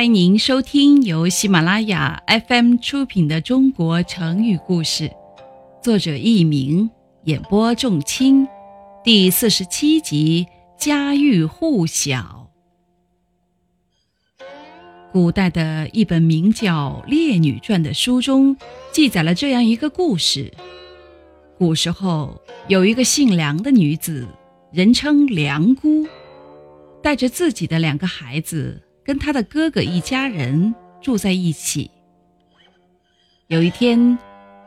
欢迎您收听由喜马拉雅 FM 出品的《中国成语故事》，作者佚名，演播仲卿，第四十七集《家喻户晓》。古代的一本名叫《列女传》的书中记载了这样一个故事：古时候有一个姓梁的女子，人称梁姑，带着自己的两个孩子。跟他的哥哥一家人住在一起。有一天，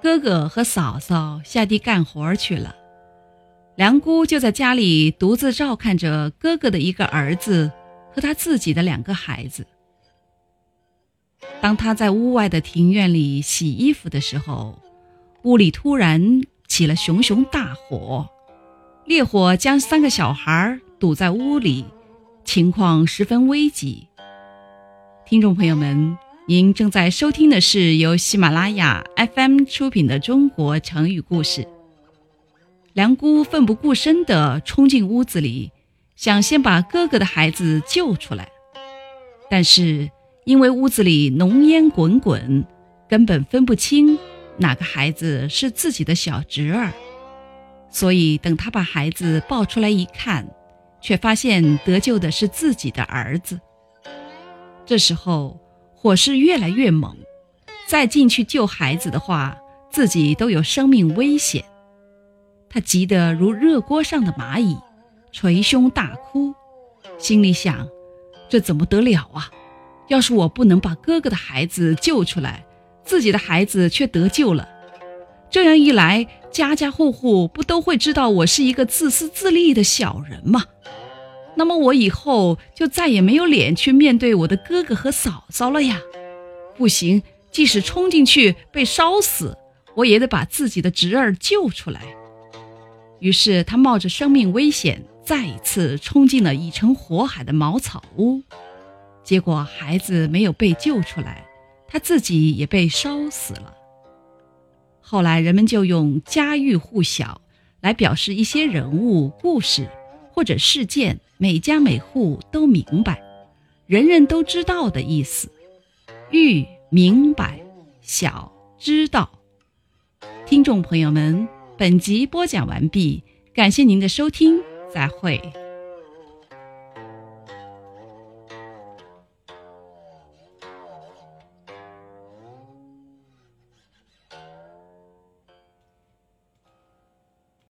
哥哥和嫂嫂下地干活去了，梁姑就在家里独自照看着哥哥的一个儿子和他自己的两个孩子。当他在屋外的庭院里洗衣服的时候，屋里突然起了熊熊大火，烈火将三个小孩堵在屋里，情况十分危急。听众朋友们，您正在收听的是由喜马拉雅 FM 出品的《中国成语故事》。梁姑奋不顾身地冲进屋子里，想先把哥哥的孩子救出来，但是因为屋子里浓烟滚滚，根本分不清哪个孩子是自己的小侄儿，所以等他把孩子抱出来一看，却发现得救的是自己的儿子。这时候火势越来越猛，再进去救孩子的话，自己都有生命危险。他急得如热锅上的蚂蚁，捶胸大哭，心里想：这怎么得了啊？要是我不能把哥哥的孩子救出来，自己的孩子却得救了，这样一来，家家户户不都会知道我是一个自私自利的小人吗？那么我以后就再也没有脸去面对我的哥哥和嫂嫂了呀！不行，即使冲进去被烧死，我也得把自己的侄儿救出来。于是他冒着生命危险，再一次冲进了已成火海的茅草屋。结果孩子没有被救出来，他自己也被烧死了。后来人们就用“家喻户晓”来表示一些人物、故事或者事件。每家每户都明白，人人都知道的意思。欲明白，晓知道。听众朋友们，本集播讲完毕，感谢您的收听，再会。